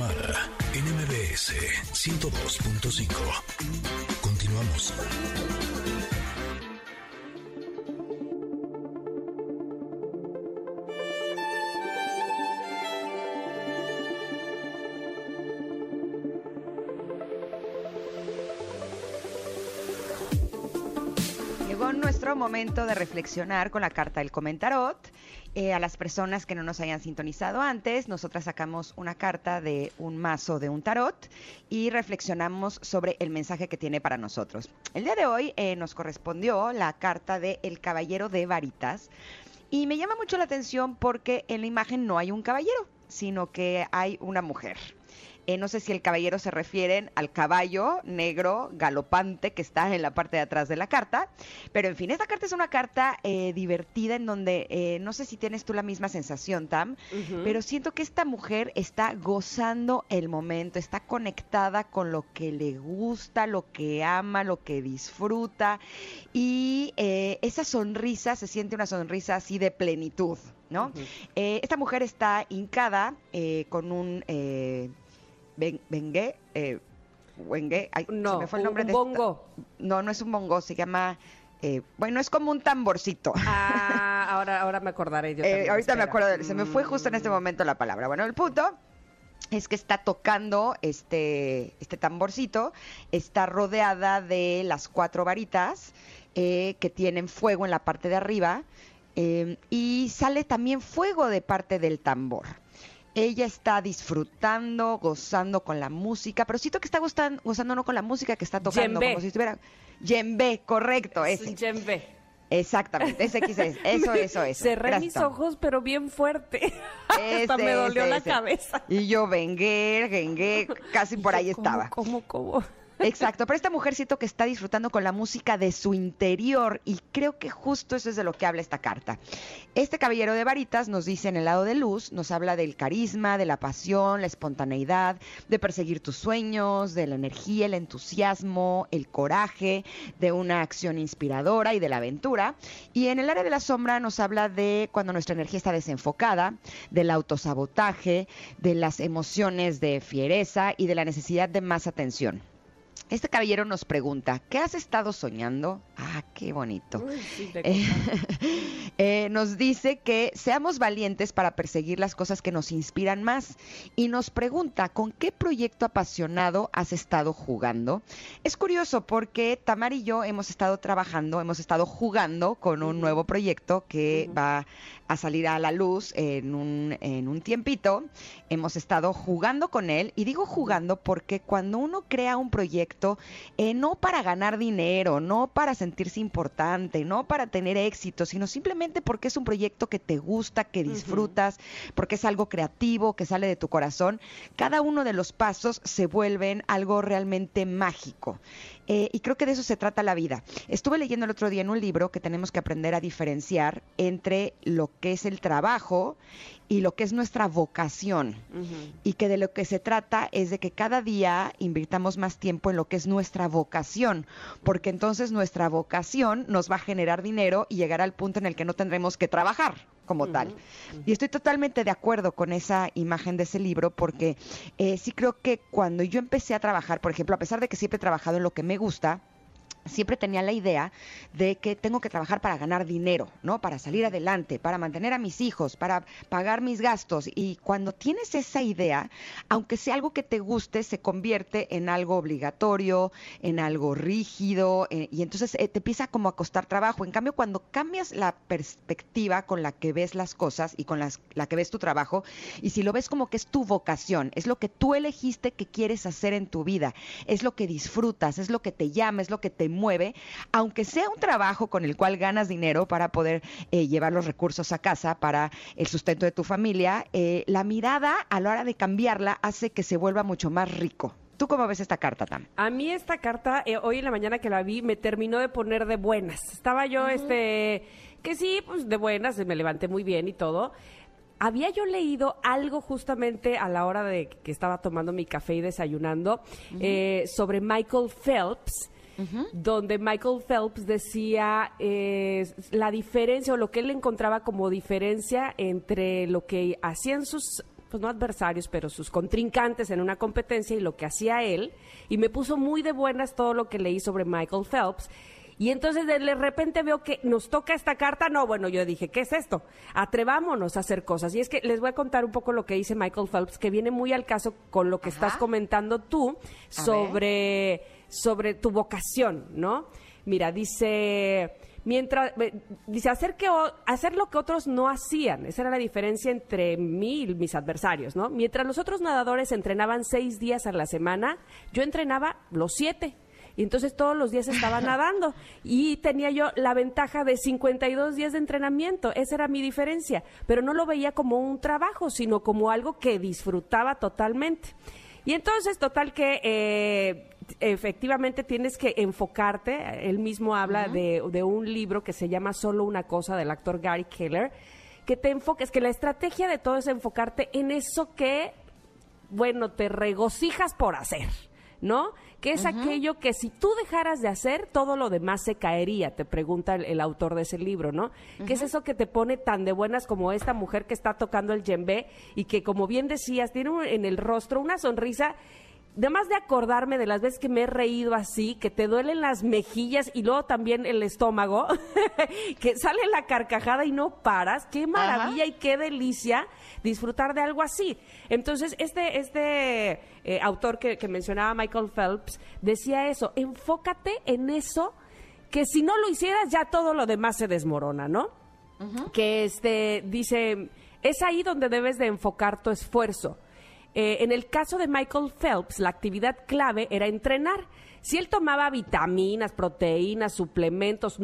MBS 102.5. Continuamos. Llegó nuestro momento de reflexionar con la carta del comentarot. Eh, a las personas que no nos hayan sintonizado antes, nosotras sacamos una carta de un mazo de un tarot y reflexionamos sobre el mensaje que tiene para nosotros. El día de hoy eh, nos correspondió la carta de El Caballero de Varitas y me llama mucho la atención porque en la imagen no hay un caballero, sino que hay una mujer. Eh, no sé si el caballero se refieren al caballo negro galopante que está en la parte de atrás de la carta. Pero en fin, esta carta es una carta eh, divertida en donde eh, no sé si tienes tú la misma sensación, Tam, pero siento que esta mujer está gozando el momento, está conectada con lo que le gusta, lo que ama, lo que disfruta. Y esa sonrisa se siente una sonrisa así de plenitud. ¿No? esta mujer está hincada con un Bengue, eh, no, se me fue el nombre un de bongo. No, no es un bongo, se llama eh, bueno, es como un tamborcito. Ah, ahora, ahora me acordaré yo. Eh, ahorita me acuerdo, de, se me fue justo en este mm. momento la palabra. Bueno, el punto es que está tocando este, este tamborcito, está rodeada de las cuatro varitas eh, que tienen fuego en la parte de arriba y sale también fuego de parte del tambor ella está disfrutando, gozando con la música, pero siento que está gozando, no con la música que está tocando, como si estuviera... Yembe, correcto, ese. Yembe. Exactamente, ese quise, eso, eso, eso. Cerré mis ojos, pero bien fuerte. Hasta me dolió la cabeza. Y yo vengué, vengué, casi por ahí estaba. ¿Cómo, cómo? Exacto, pero esta mujer siento que está disfrutando con la música de su interior y creo que justo eso es de lo que habla esta carta. Este caballero de varitas nos dice en el lado de luz, nos habla del carisma, de la pasión, la espontaneidad, de perseguir tus sueños, de la energía, el entusiasmo, el coraje, de una acción inspiradora y de la aventura. Y en el área de la sombra nos habla de cuando nuestra energía está desenfocada, del autosabotaje, de las emociones de fiereza y de la necesidad de más atención. Este caballero nos pregunta, ¿qué has estado soñando? Ah, qué bonito. Eh, eh, nos dice que seamos valientes para perseguir las cosas que nos inspiran más y nos pregunta, ¿con qué proyecto apasionado has estado jugando? Es curioso porque Tamar y yo hemos estado trabajando, hemos estado jugando con un nuevo proyecto que va a salir a la luz en un, en un tiempito. Hemos estado jugando con él y digo jugando porque cuando uno crea un proyecto, eh, no para ganar dinero, no para sentirse importante, no para tener éxito, sino simplemente porque es un proyecto que te gusta, que disfrutas, porque es algo creativo, que sale de tu corazón, cada uno de los pasos se vuelven algo realmente mágico. Eh, y creo que de eso se trata la vida. Estuve leyendo el otro día en un libro que tenemos que aprender a diferenciar entre lo que es el trabajo y lo que es nuestra vocación. Y que de lo que se trata es de que cada día invirtamos más tiempo en lo que es nuestra vocación, porque entonces nuestra vocación nos va a generar dinero y llegar al punto en el que no tendremos que trabajar como tal. Y estoy totalmente de acuerdo con esa imagen de ese libro porque eh, sí creo que cuando yo empecé a trabajar, por ejemplo, a pesar de que siempre he trabajado en lo que me gusta, siempre tenía la idea de que tengo que trabajar para ganar dinero, ¿no? Para salir adelante, para mantener a mis hijos, para pagar mis gastos. Y cuando tienes esa idea, aunque sea algo que te guste, se convierte en algo obligatorio, en algo rígido, eh, y entonces eh, te empieza como a costar trabajo. En cambio, cuando cambias la perspectiva con la que ves las cosas y con las, la que ves tu trabajo, y si lo ves como que es tu vocación, es lo que tú elegiste que quieres hacer en tu vida, es lo que disfrutas, es lo que te llama, es lo que te mueve, aunque sea un trabajo con el cual ganas dinero para poder eh, llevar los recursos a casa para el sustento de tu familia, eh, la mirada a la hora de cambiarla hace que se vuelva mucho más rico. ¿Tú cómo ves esta carta, Tam? A mí esta carta, eh, hoy en la mañana que la vi, me terminó de poner de buenas. Estaba yo, este, que sí, pues de buenas, me levanté muy bien y todo. Había yo leído algo justamente a la hora de que estaba tomando mi café y desayunando sobre Michael Phelps, donde Michael Phelps decía eh, la diferencia o lo que él encontraba como diferencia entre lo que hacían sus pues no adversarios, pero sus contrincantes en una competencia y lo que hacía él, y me puso muy de buenas todo lo que leí sobre Michael Phelps. Y entonces de repente veo que nos toca esta carta. No, bueno, yo dije, ¿qué es esto? Atrevámonos a hacer cosas. Y es que les voy a contar un poco lo que dice Michael Phelps, que viene muy al caso con lo que estás comentando tú sobre, sobre tu vocación, ¿no? Mira, dice mientras dice hacer que hacer lo que otros no hacían esa era la diferencia entre mí y mis adversarios no mientras los otros nadadores entrenaban seis días a la semana yo entrenaba los siete y entonces todos los días estaba nadando. Y tenía yo la ventaja de 52 días de entrenamiento, esa era mi diferencia, pero no lo veía como un trabajo, sino como algo que disfrutaba totalmente. Y entonces, total que eh, efectivamente tienes que enfocarte, él mismo habla de, de, un libro que se llama Solo una cosa del actor Gary Keller, que te enfoques, que la estrategia de todo es enfocarte en eso que, bueno, te regocijas por hacer. ¿No? Que es aquello que si tú dejaras de hacer, todo lo demás se caería, te pregunta el, autor de ese libro, ¿no? ¿Qué es eso que te pone tan de buenas como esta mujer que está tocando el djembe y que, como bien decías, tiene en el rostro una sonrisa además de acordarme de las veces que me he reído así, que te duelen las mejillas y luego también el estómago, que sale la carcajada y no paras, qué maravilla y qué delicia disfrutar de algo así. Entonces, este, este eh, autor que, mencionaba, Michael Phelps, decía eso, enfócate en eso, que si no lo hicieras ya todo lo demás se desmorona, ¿no? Que este, dice, es ahí donde debes de enfocar tu esfuerzo eh, en el caso de Michael Phelps, la actividad clave era entrenar. Si él tomaba vitaminas, proteínas, suplementos,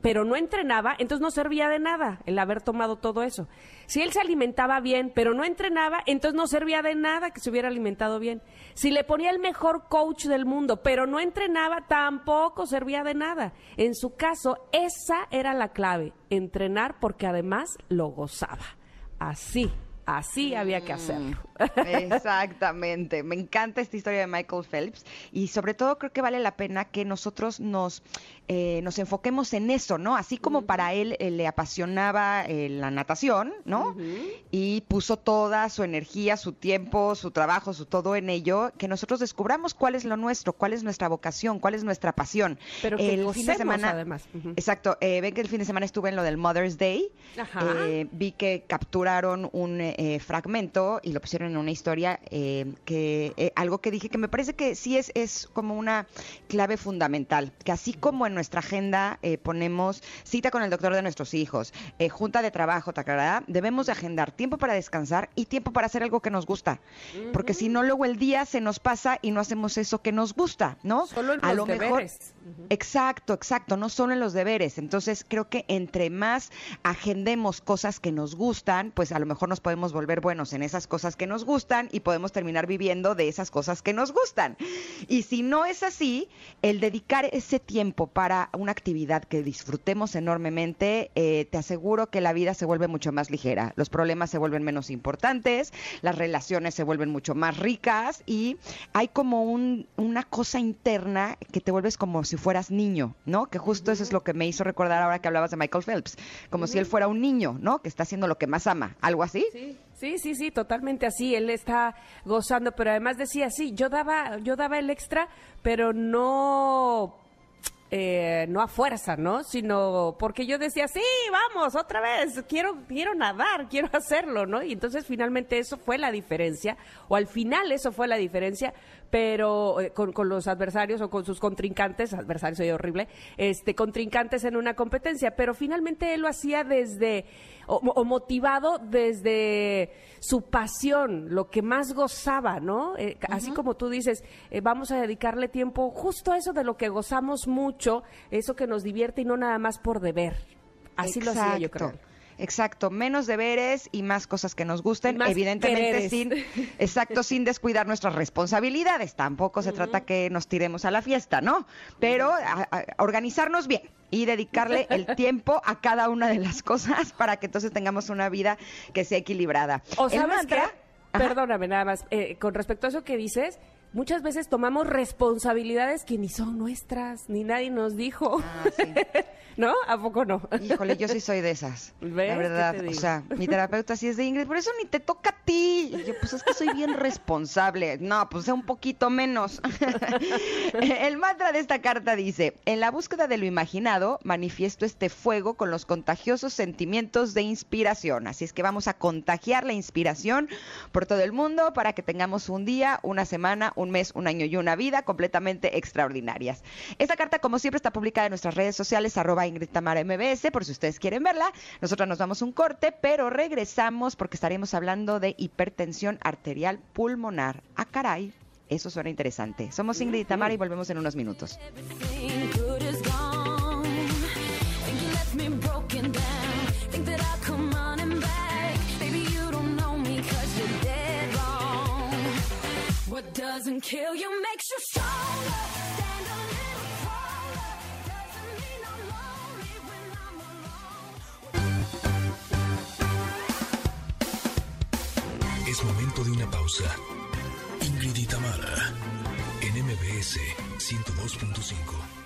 pero no entrenaba, entonces no servía de nada el haber tomado todo eso. Si él se alimentaba bien, pero no entrenaba, entonces no servía de nada que se hubiera alimentado bien. Si le ponía el mejor coach del mundo, pero no entrenaba, tampoco servía de nada. En su caso, esa era la clave, entrenar porque además lo gozaba. Así Así había que hacerlo. Mm, exactamente. Me encanta esta historia de Michael Phelps y sobre todo creo que vale la pena que nosotros nos, eh, nos enfoquemos en eso, ¿no? Así como para él eh, le apasionaba eh, la natación, ¿no? Y puso toda su energía, su tiempo, su trabajo, su todo en ello, que nosotros descubramos cuál es lo nuestro, cuál es nuestra vocación, cuál es nuestra pasión. Pero que el fin de semana, además. Exacto. ven que el fin de semana estuve en lo del Mother's Day. vi que capturaron un eh, fragmento y lo pusieron en una historia eh, que eh, algo que dije que me parece que sí es, es como una clave fundamental, que así como en nuestra agenda ponemos cita con el doctor de nuestros hijos, junta de trabajo, tacarada, debemos de agendar tiempo para descansar y tiempo para hacer algo que nos gusta, porque si no luego el día se nos pasa y no hacemos eso que nos gusta, ¿no? Solo en A lo mejor Exacto, exacto, no solo en los deberes. Entonces, creo que entre más agendemos cosas que nos gustan, pues a lo mejor nos podemos volver buenos en esas cosas que nos gustan y podemos terminar viviendo de esas cosas que nos gustan. Y si no es así, el dedicar ese tiempo para una actividad que disfrutemos enormemente, eh, te aseguro que la vida se vuelve mucho más ligera, los problemas se vuelven menos importantes, las relaciones se vuelven mucho más ricas y hay como un, una cosa interna que te vuelves como si fueras niño, ¿no? Que justo eso es lo que me hizo recordar ahora que hablabas de Michael Phelps, como si él fuera un niño, ¿no? Que está haciendo lo que más ama, algo así. Sí. Sí, sí, sí, totalmente así. Él está gozando, pero además decía, sí, yo daba, yo daba el extra, pero no eh, no a fuerza, ¿no? Sino porque yo decía, sí, vamos, otra vez, quiero, quiero nadar, quiero hacerlo, ¿no? Y entonces finalmente eso fue la diferencia, o al final eso fue la diferencia, pero eh, con, los adversarios o con sus contrincantes, adversarios soy horrible, este, contrincantes en una competencia, pero finalmente él lo hacía desde, o, motivado desde su pasión, lo que más gozaba, ¿no? Eh, así como tú dices, vamos a dedicarle tiempo justo a eso de lo que gozamos mucho eso que nos divierte y no nada más por deber. Así lo hacía yo creo. Exacto, menos deberes y más cosas que nos gusten, evidentemente sin, exacto, sin descuidar nuestras responsabilidades. Tampoco se trata que nos tiremos a la fiesta, ¿no? Pero organizarnos bien y dedicarle el tiempo a cada una de las cosas para que entonces tengamos una vida que sea equilibrada. O qué? Perdóname nada más, eh, con respecto a eso que dices, muchas veces tomamos responsabilidades que ni son nuestras, ni nadie nos dijo. Ah, ¿No? ¿A poco no? Híjole, yo sí soy de esas. ¿Ves? La ¿Qué verdad, o sea, mi terapeuta sí es de Ingrid, por eso ni te toca a ti. Y yo, pues es que soy bien responsable. No, pues un poquito menos. El mantra de esta carta dice: En la búsqueda de lo imaginado, manifiesto este fuego con los contagiosos sentimientos de inspiración. Así es que vamos a contagiar la inspiración por todo el mundo para que tengamos un día, una semana, un mes, un año y una vida completamente extraordinarias. Esta carta, como siempre, está publicada en nuestras redes sociales, arroba Ingrid Tamara MBS, por si ustedes quieren verla. Nosotros nos damos un corte, pero regresamos porque estaremos hablando de hipertensión arterial pulmonar. Ah, caray. Eso suena interesante. Somos Ingrid y Tamara y volvemos en unos minutos. What doesn't kill you makes you Es momento de una pausa. Ingrid y en MBS 102.5.